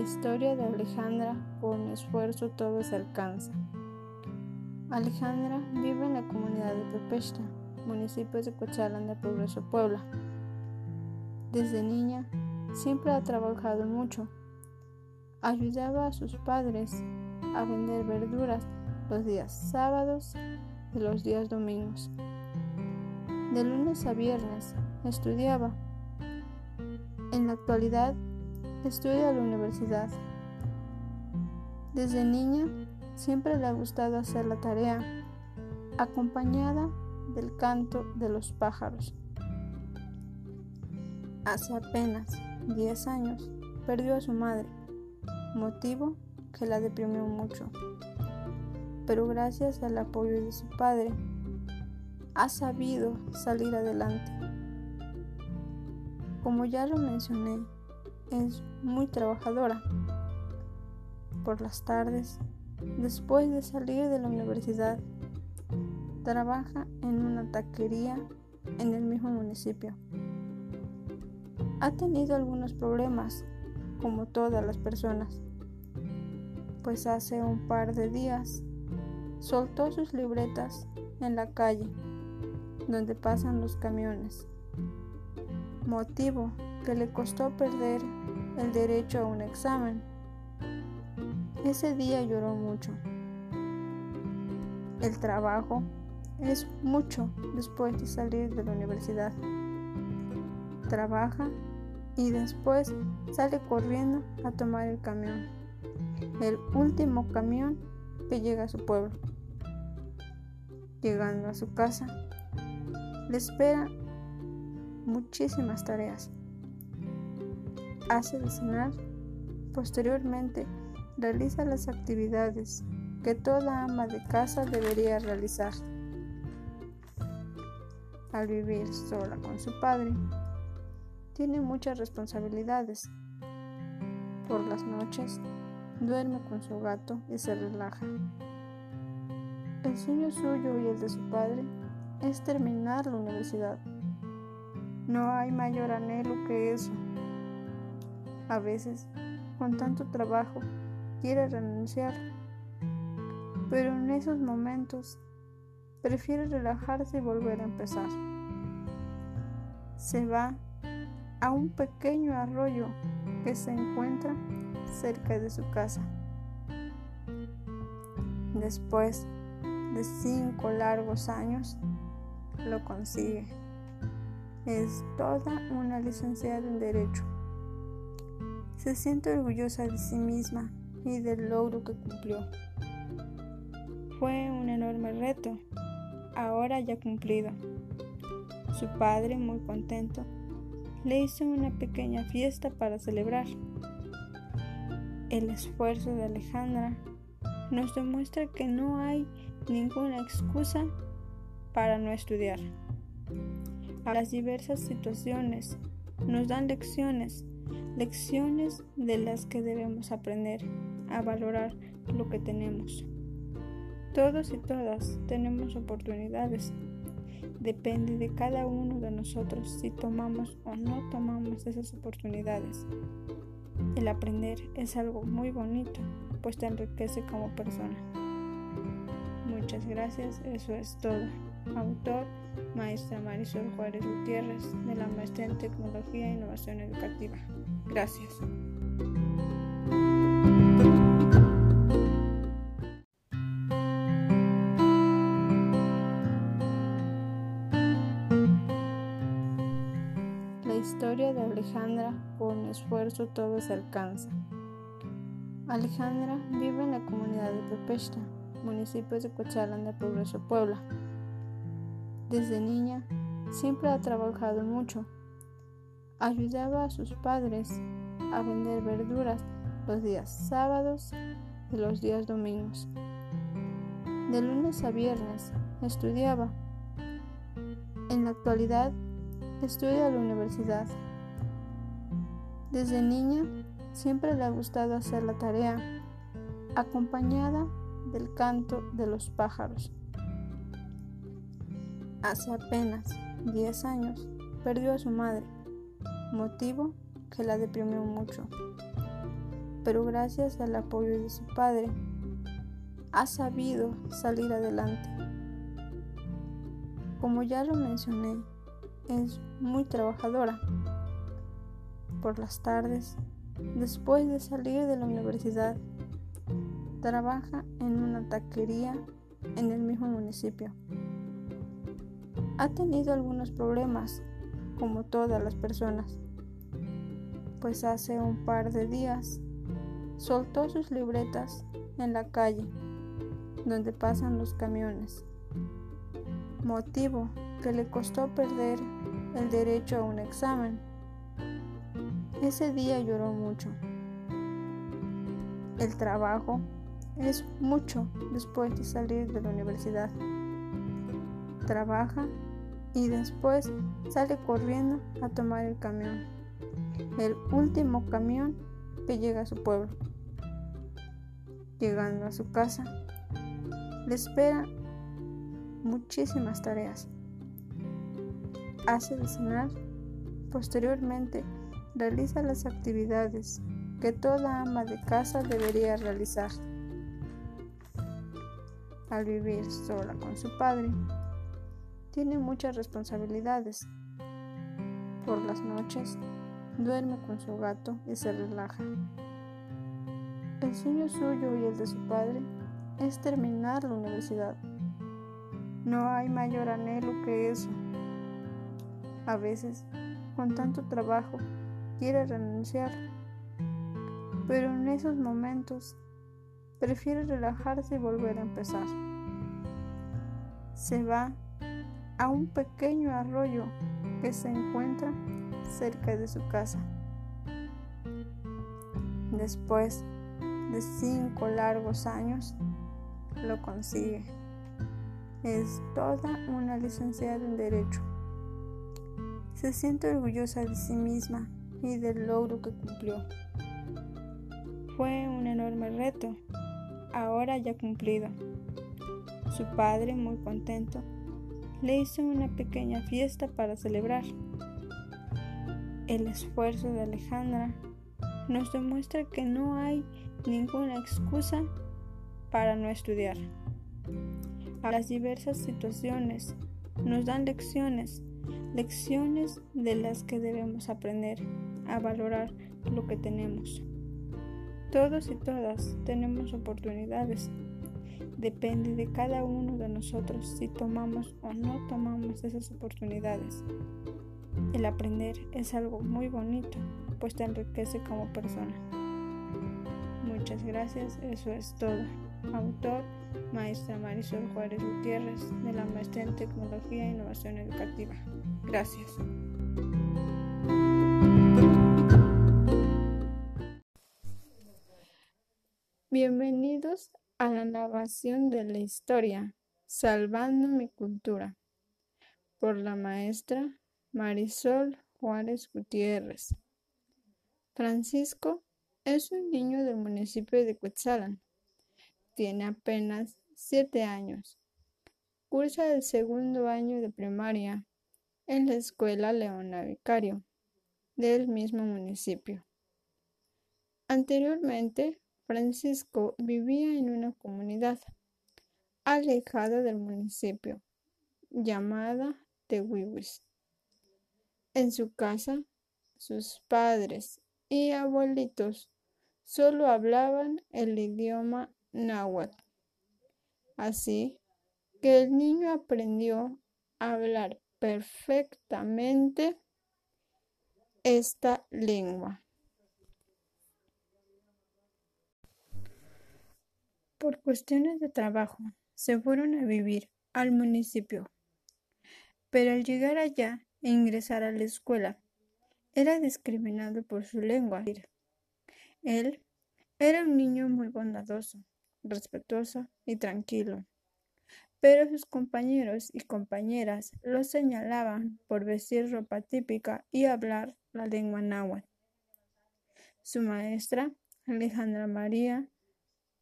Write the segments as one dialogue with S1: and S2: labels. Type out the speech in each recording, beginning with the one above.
S1: historia de Alejandra, con esfuerzo todo se alcanza. Alejandra vive en la comunidad de Pepechta, municipio de Cochalán de Progreso, Puebla. Desde niña siempre ha trabajado mucho. Ayudaba a sus padres a vender verduras los días sábados y los días domingos. De lunes a viernes estudiaba. En la actualidad estudia en la universidad. Desde niña siempre le ha gustado hacer la tarea, acompañada del canto de los pájaros. Hace apenas 10 años perdió a su madre, motivo que la deprimió mucho. Pero gracias al apoyo de su padre, ha sabido salir adelante. Como ya lo mencioné, es muy trabajadora. Por las tardes, después de salir de la universidad, trabaja en una taquería en el mismo municipio. Ha tenido algunos problemas, como todas las personas, pues hace un par de días soltó sus libretas en la calle donde pasan los camiones, motivo que le costó perder el derecho a un examen. Ese día lloró mucho. El trabajo es mucho después de salir de la universidad. Trabaja y después sale corriendo a tomar el camión. El último camión que llega a su pueblo. Llegando a su casa, le espera muchísimas tareas. Hace de cenar, posteriormente realiza las actividades que toda ama de casa debería realizar. Al vivir sola con su padre, tiene muchas responsabilidades. Por las noches, duerme con su gato y se relaja. El sueño suyo y el de su padre es terminar la universidad. No hay mayor anhelo que eso. A veces, con tanto trabajo, quiere renunciar, pero en esos momentos prefiere relajarse y volver a empezar. Se va a un pequeño arroyo que se encuentra cerca de su casa. Después de cinco largos años, lo consigue. Es toda una licenciada en Derecho. Se siente orgullosa de sí misma y del logro que cumplió. Fue un enorme reto, ahora ya cumplido. Su padre, muy contento, le hizo una pequeña fiesta para celebrar. El esfuerzo de Alejandra nos demuestra que no hay ninguna excusa para no estudiar. Las diversas situaciones nos dan lecciones, lecciones de las que debemos aprender a valorar lo que tenemos. Todos y todas tenemos oportunidades. Depende de cada uno de nosotros si tomamos o no tomamos esas oportunidades. El aprender es algo muy bonito, pues te enriquece como persona. Muchas gracias, eso es todo. Autor, maestra Marisol Juárez Gutiérrez, de la Maestría en Tecnología e Innovación Educativa. Gracias. La historia de Alejandra, con esfuerzo todo se alcanza. Alejandra vive en la comunidad de Pepechta, municipio de Cochalán de Progreso, Puebla. Desde niña siempre ha trabajado mucho. Ayudaba a sus padres a vender verduras los días sábados y los días domingos. De lunes a viernes estudiaba. En la actualidad estudia en la universidad. Desde niña siempre le ha gustado hacer la tarea, acompañada del canto de los pájaros. Hace apenas 10 años perdió a su madre, motivo que la deprimió mucho. pero gracias al apoyo de su padre, ha sabido salir adelante. Como ya lo mencioné, es muy trabajadora. Por las tardes, después de salir de la universidad, trabaja en una taquería en el mismo municipio. Ha tenido algunos problemas, como todas las personas, pues hace un par de días soltó sus libretas en la calle donde pasan los camiones, motivo que le costó perder el derecho a un examen. Ese día lloró mucho. El trabajo es mucho después de salir de la universidad. Trabaja y después sale corriendo a tomar el camión, el último camión que llega a su pueblo. Llegando a su casa, le esperan muchísimas tareas. Hace de cenar, posteriormente realiza las actividades que toda ama de casa debería realizar. Al vivir sola con su padre, tiene muchas responsabilidades. Por las noches, duerme con su gato y se relaja. El sueño suyo y el de su padre es terminar la universidad. No hay mayor anhelo que eso. A veces, con tanto trabajo, quiere renunciar, pero en esos momentos prefiere relajarse y volver a empezar. Se va a un pequeño arroyo que se encuentra cerca de su casa. Después de cinco largos años, lo consigue. Es toda una licenciada en Derecho. Se siente orgullosa de sí misma y del logro que cumplió. Fue un enorme reto, ahora ya cumplido. Su padre, muy contento, le hizo una pequeña fiesta para celebrar. El esfuerzo de Alejandra nos demuestra que no hay ninguna excusa para no estudiar. Las diversas situaciones nos dan lecciones, lecciones de las que debemos aprender a valorar lo que tenemos. Todos y todas tenemos oportunidades. Depende de cada uno de nosotros si tomamos o no tomamos esas oportunidades. El aprender es algo muy bonito, pues te enriquece como persona. Muchas gracias, eso es todo. Autor, maestra Marisol Juárez Gutiérrez, de la Maestría en Tecnología e Innovación Educativa. Gracias. Bienvenidos a la narración de la historia Salvando mi cultura por la maestra Marisol Juárez Gutiérrez. Francisco es un niño del municipio de Cuetzalan. Tiene apenas siete años. Cursa el segundo año de primaria en la escuela Leona Vicario del mismo municipio. Anteriormente, Francisco vivía en una comunidad alejada del municipio llamada Tehuihuis. En su casa, sus padres y abuelitos solo hablaban el idioma náhuatl. Así que el niño aprendió a hablar perfectamente esta lengua. Por cuestiones de trabajo, se fueron a vivir al municipio. Pero al llegar allá e ingresar a la escuela, era discriminado por su lengua. Él era un niño muy bondadoso, respetuoso y tranquilo, pero sus compañeros y compañeras lo señalaban por vestir ropa típica y hablar la lengua náhuatl. Su maestra, Alejandra María,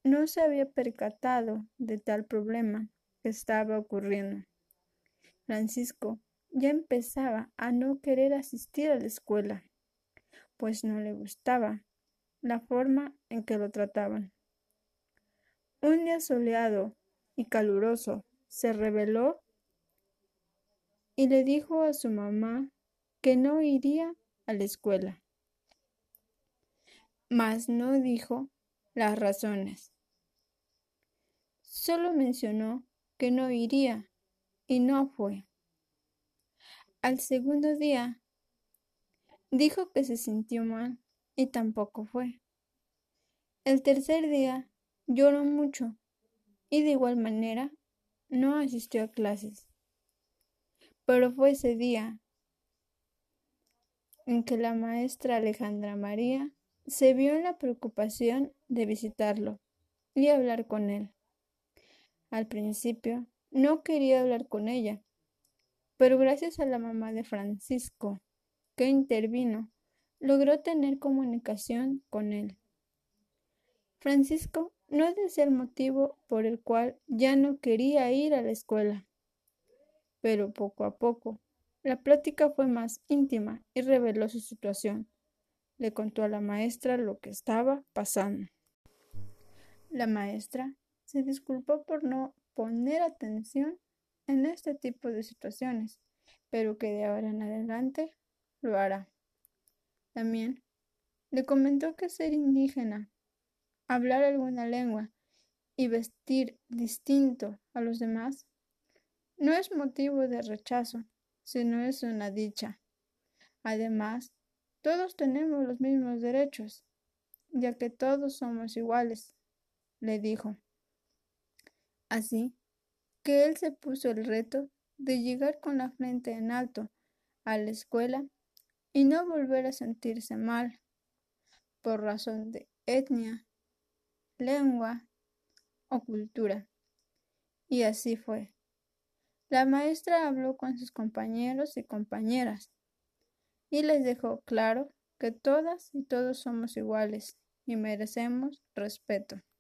S1: no se había percatado de tal problema que estaba ocurriendo. Francisco ya empezaba a no querer asistir a la escuela, pues no le gustaba la forma en que lo trataban. Un día soleado y caluroso se rebeló y le dijo a su mamá que no iría a la escuela. Mas no dijo las razones. Solo mencionó que no iría y no fue. Al segundo día dijo que se sintió mal y tampoco fue. El tercer día lloró mucho y de igual manera no asistió a clases. Pero fue ese día en que la maestra Alejandra María se vio en la preocupación de visitarlo y hablar con él. Al principio no quería hablar con ella, pero gracias a la mamá de Francisco, que intervino, logró tener comunicación con él. Francisco no decía el motivo por el cual ya no quería ir a la escuela, pero poco a poco la plática fue más íntima y reveló su situación. Le contó a la maestra lo que estaba pasando. La maestra se disculpó por no poner atención en este tipo de situaciones, pero que de ahora en adelante lo hará. También le comentó que ser indígena, hablar alguna lengua y vestir distinto a los demás no es motivo de rechazo, sino es una dicha. Además, todos tenemos los mismos derechos, ya que todos somos iguales, le dijo. Así que él se puso el reto de llegar con la frente en alto a la escuela y no volver a sentirse mal por razón de etnia, lengua o cultura. Y así fue. La maestra habló con sus compañeros y compañeras y les dejó claro que todas y todos somos iguales y merecemos respeto.